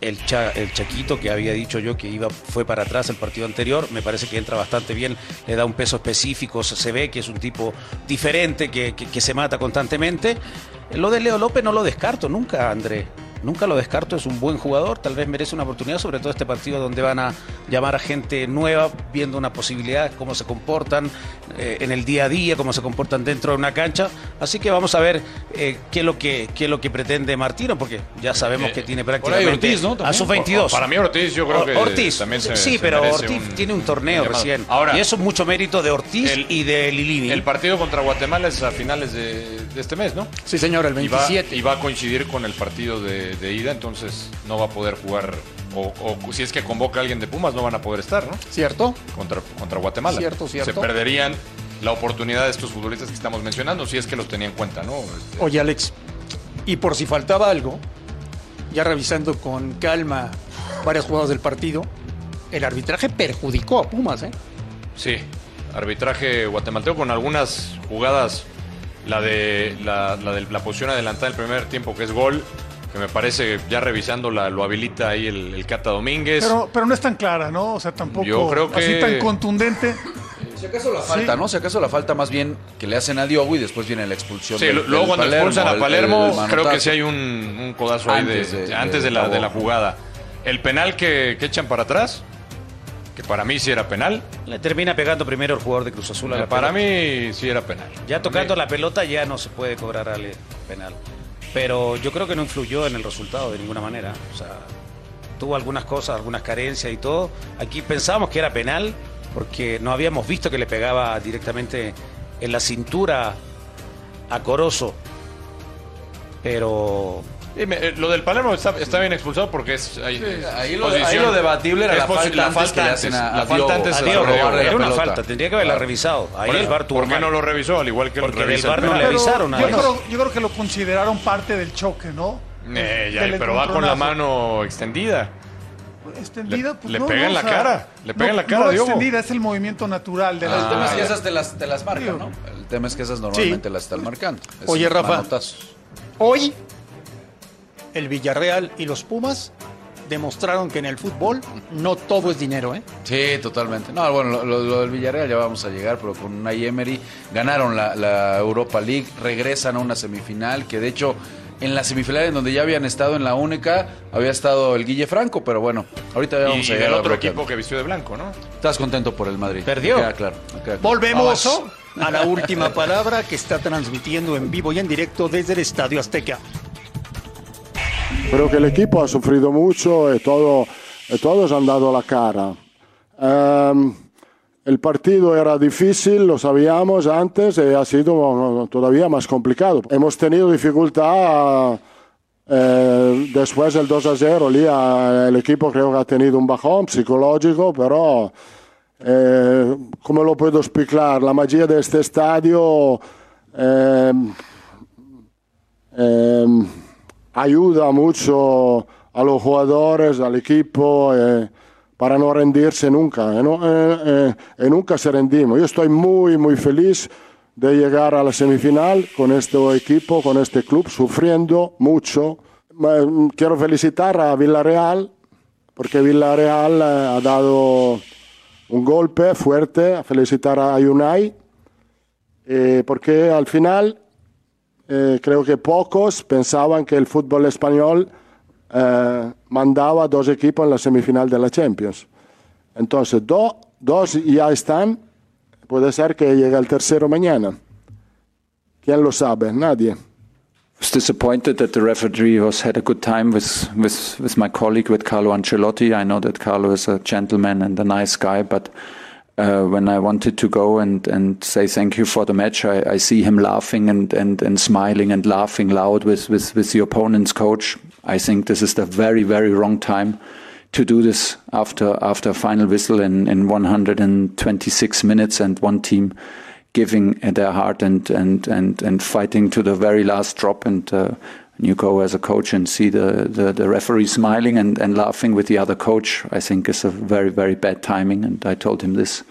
El, Cha- el Chaquito que había dicho yo que iba fue para atrás el partido anterior, me parece que entra bastante bien, le da un peso específico, se, se ve que es un tipo diferente, que, que- que se mata constantemente. Lo de Leo López no lo descarto nunca, André. Nunca lo descarto, es un buen jugador, tal vez merece una oportunidad, sobre todo este partido donde van a llamar a gente nueva, viendo una posibilidad, cómo se comportan eh, en el día a día, cómo se comportan dentro de una cancha. Así que vamos a ver eh, qué, es lo que, qué es lo que pretende Martino, porque ya sabemos que tiene Eh, por ahí prácticamente Ortiz, ¿no? a sus 22. Para mí Ortiz, yo creo que Ortiz, también se- sí, se pero Ortiz un- tiene un torneo un recién. Ahora- y eso es mucho mérito de Ortiz y de Lilini. El partido contra Guatemala es a finales de, de este mes, ¿no? Sí, señor, el Y va- 27. Y va, a coincidir con el partido de, de ida, entonces no va a poder jugar. O, o si es que convoca a alguien de Pumas, no van a poder estar, ¿no? ¿Cierto? Contra, contra Guatemala. Cierto, cierto. Se perderían la oportunidad de estos futbolistas que estamos mencionando, si es que los tenía en cuenta, ¿no? Este, Oye, Alex, y por si faltaba algo, ya revisando con calma varias jugadas del partido, el arbitraje perjudicó a Pumas, ¿eh? Sí, arbitraje guatemalteco con algunas jugadas, la de la, la de la posición adelantada del primer tiempo que es gol, que me parece ya revisando la, lo habilita ahí el, el Cata Domínguez. Pero, pero no es tan clara, ¿no? O sea, tampoco Yo creo así tan contundente. Si acaso la falta, ¿no? Si acaso la falta más bien que le hacen a Diogo y después viene la expulsión. Sí, del- luego del cuando Palermo, expulsan a el- Palermo, el creo que sí hay un, un codazo ahí de- Antes de- antes de, de la, de la jugada. El penal que, que echan para atrás, que para mí sí era penal. Le termina pegando primero el jugador de Cruz Azul a la Para pelota. mí sí era penal. Ya tocando la pelota ya no se puede cobrar al penal. Pero yo creo que no influyó en el resultado de ninguna manera. O sea, tuvo algunas cosas, algunas carencias y todo. Aquí pensábamos que era penal porque no habíamos visto que le pegaba directamente en la cintura a Corozo. Pero Y me- eh, lo del Palermo está, está bien expulsado porque es. ahí- lo- posición. ahí lo debatible era la falta antes que le hacen a- La a falta Diogo. antes A a Diogo, Diogo. robarle la era una pelota. falta, tendría que haberla Claro. revisado. Ahí Por, el tuvo ¿por qué mal. no lo revisó? Al igual que Porque el no le avisaron yo, creo, yo creo que lo consideraron parte del choque, ¿no? Eh, ya, pero va con la mano extendida. Extendida, Le- pues le no, pega no, en la o sea, cara, le pega no- en la cara, No Diogo. extendida, es el movimiento natural de la El tema es que Ah, esas te las, te las marcan, ¿no? El tema es que esas normalmente las están marcando. Es Oye, Rafa. manotazo. Hoy, el Villarreal y los Pumas demostraron que en el fútbol no todo es dinero, ¿eh? Sí, totalmente. No, bueno, lo, lo- lo del Villarreal ya vamos a llegar, pero con Unai Emery ganaron la, la Europa League, regresan a una semifinal, que de hecho en la semifinal en donde ya habían estado en la única, había estado el Guille Franco, pero bueno, ahorita ya Y, vamos a y llegar el a otro equipo que vistió de blanco, ¿no? Estás contento por el Madrid. Perdió. Me queda claro. me queda claro. Volvemos Vamos. a la última palabra que está transmitiendo en vivo y en directo desde el Estadio Azteca. Creo que el equipo ha sufrido mucho y, todo, y todos han dado la cara. Em, el partido era difícil, lo sabíamos antes, y ha sido todavía más complicado. Hemos tenido dificultad eh, después del 2 a 0. Lì eh, el equipo creo que ha tenido un bajón psicológico, pero eh, ¿cómo lo puedo explicar? La magia de este estadio em, ayuda mucho a los jugadores, al equipo, eh, para no rendirse nunca. eh, no- eh, eh, y nunca se rendimos. Yo estoy muy, muy feliz de llegar a la semifinal con este equipo, con este club, sufriendo mucho. Quiero felicitar a Villarreal, porque Villarreal eh, ha dado un golpe fuerte, a felicitar a Unai. Eh, porque al final eh, creo que pocos pensaban que el fútbol español eh, mandaba dos equipos en la semifinal de la Champions. Entonces, do- dos ya están, puede ser que llegue el tercero mañana. ¿Quién lo sabe? Nadie. was disappointed that the referee was had a good time with, with, with my colleague, with Carlo Ancelotti. I know that Carlo is a gentleman and a nice guy, but uh, when I wanted to go and, and say thank you for the match, I, I see him laughing and, and, and smiling and laughing loud with, with, with the opponent's coach. I think this is the very, very wrong time to do this after after final whistle in, in 126 minutes and one team giving their heart and, and, and, and fighting to the very last drop. And uh, when you go as a coach and see the, the, the referee smiling and, and laughing with the other coach, I think is a very, very bad timing. And I told him this.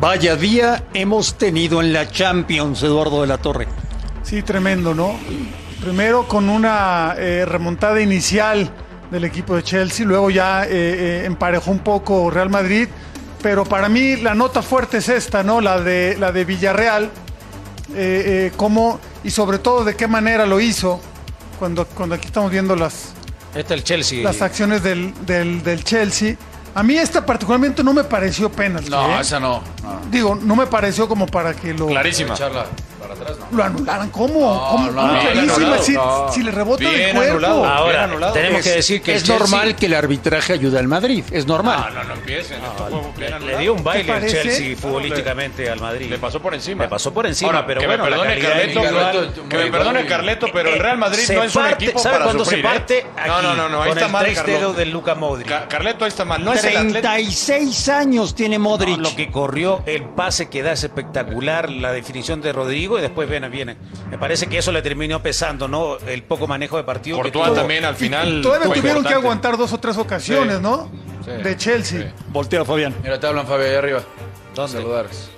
Vaya día hemos tenido en la Champions, Eduardo de la Torre. Sí, tremendo, ¿no? Primero con una eh, remontada inicial del equipo de Chelsea, luego ya eh, eh, emparejó un poco Real Madrid, pero para mí la nota fuerte es esta, ¿no? La de, la de Villarreal, eh, eh, cómo y sobre todo de qué manera lo hizo, cuando, cuando aquí estamos viendo las, Este es el Chelsea. las acciones del, del, del Chelsea. A mí esta particularmente no me pareció penalti. No, ¿eh? esa no. no. Digo, no me pareció como para que lo, Echarla para atrás, no. lo anularan. ¿Cómo? ¿Cómo? no, ¿Cómo no, clarísima? anulado, si, no. si le rebota del Bien cuerpo. anulado. Ahora, Bien anulado. tenemos Es- que decir que el es Chelsea- normal que el arbitraje ayude al Madrid. Es normal. No, no, no empiecen. Le anulado. dio un baile ¿Te al parece? Chelsea futbolísticamente al Madrid. Le pasó por encima. Le pasó por encima, Ahora, pero que bueno, me perdone Carleto, que me perdone Carleto, pero el Real Madrid Se no es un parte- equipo ¿sabe para cuándo sufrir, se parte? ¿eh? Aquí, No, no, no, no, ahí está el mal, tres Carlos. dedos de Luca Modric. Ca- Carleto ahí está mal. No es el Atlético. 36 años tiene Modric. Lo que corrió, el pase que da es espectacular, la definición de Rodrigo y después viene, viene. Me parece que eso le terminó pesando, ¿no? El poco manejo de partido. Courtois también al final. Todavía tuvieron que aguantar dos o tres ocasiones, Sí. ¿no? Sí. De Chelsea. Voltea, Fabián. Mira, te hablan, Fabio, ahí arriba. ¿Dónde? Saludares.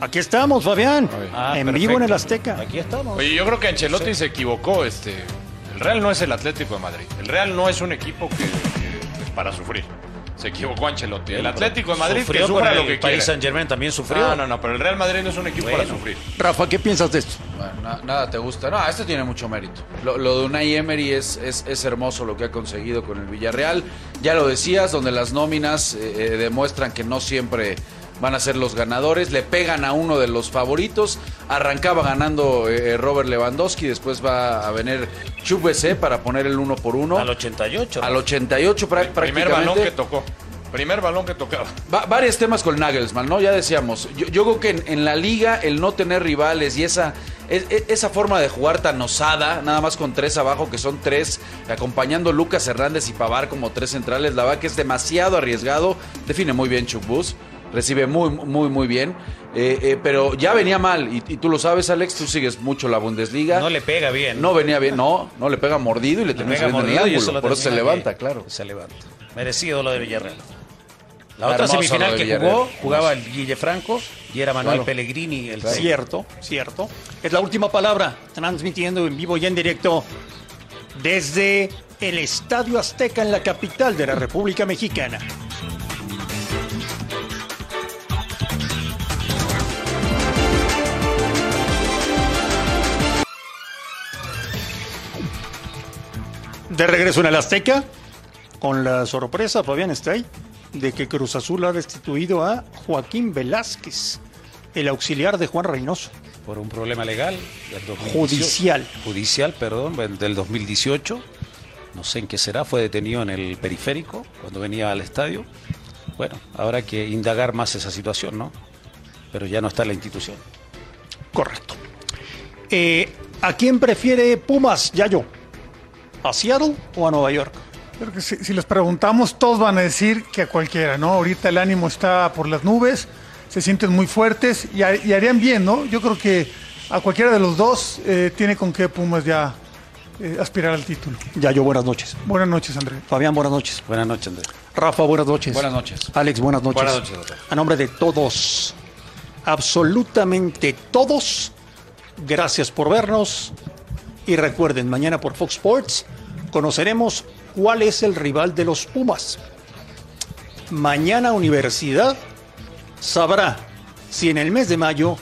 Aquí estamos, Fabián. Ah, en perfecto. vivo en el Azteca. Aquí estamos. Oye, yo creo que Ancelotti se equivocó. Este, el Real no es el Atlético de Madrid. El Real no es un equipo que, para sufrir. Se equivocó Ancelotti. El Atlético de Madrid que Sufrió sufra con lo el que Paris. Saint Germain también sufrió. No, no, no, pero el Real Madrid no es un equipo para sufrir. Rafa, ¿qué piensas de esto? Bueno, na- nada te gusta. No, esto tiene mucho mérito. Lo, lo de Unai Emery es, es, es hermoso lo que ha conseguido con el Villarreal. Ya lo decías, donde las nóminas eh, eh, demuestran que no siempre van a ser los ganadores. Le pegan a uno de los favoritos. Arrancaba ganando eh, Robert Lewandowski. Después va a venir Chubese para poner el uno por uno. Al 88. Al 88 prá- Primer prácticamente. balón que tocó. Primer balón que tocaba. Va- varios temas con Nagelsmann, ¿no? Ya decíamos. Yo, yo creo que en, en la liga el no tener rivales y esa, es- es- esa forma de jugar tan osada, nada más con tres abajo, que son tres, acompañando Lucas Hernández y Pavar como tres centrales, la verdad que es demasiado arriesgado. Define muy bien Chukbus. Recibe muy, muy, muy bien. Eh, eh, pero ya venía mal. Y, y tú lo sabes, Alex, tú sigues mucho la Bundesliga. No le pega bien. No venía bien, no, no le pega mordido y le termina saliendo en el ángulo. eso Por eso se levanta, claro. Se levanta. Merecido lo de Villarreal. La otra semifinal que jugó, jugaba el Guille Franco y era Manuel Claro. Pellegrini el Cierto, cierto. Es la última palabra, transmitiendo en vivo y en directo desde el Estadio Azteca en la capital de la República Mexicana. De regreso en el Azteca, con la sorpresa, Fabián está ahí, de que Cruz Azul ha destituido a Joaquín Velázquez, el auxiliar de Juan Reynoso. por un problema legal. del 2018. Judicial. Judicial, perdón, del 2018. No sé en qué será, fue detenido en el periférico cuando venía al estadio. Bueno, habrá que indagar más esa situación, ¿no? Pero ya no está en la institución. Correcto. Eh, ¿A quién prefiere Pumas, Yayo? ¿A Seattle o a Nueva York? Creo que si, si les preguntamos, todos van a decir que a cualquiera, ¿no? Ahorita el ánimo está por las nubes, se sienten muy fuertes y, ha- y harían bien, ¿no? Yo creo que a cualquiera de los dos eh, tiene con qué Pumas ya eh, aspirar al título. Yayo, buenas noches. Buenas noches, André. Fabián, buenas noches. Buenas noches, Andrés. Rafa, buenas noches. Buenas noches. Alex, buenas noches. Buenas noches, doctor. A nombre de todos, absolutamente todos, gracias por vernos. Y recuerden, mañana por Fox Sports conoceremos cuál es el rival de los Pumas. Mañana Universidad sabrá si en el mes de mayo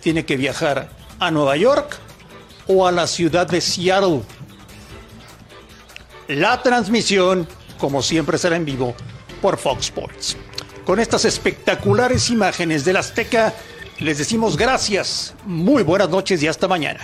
tiene que viajar a Nueva York o a la ciudad de Seattle. La transmisión, como siempre, será en vivo por Fox Sports. Con estas espectaculares imágenes del Azteca, les decimos gracias, muy buenas noches y hasta mañana.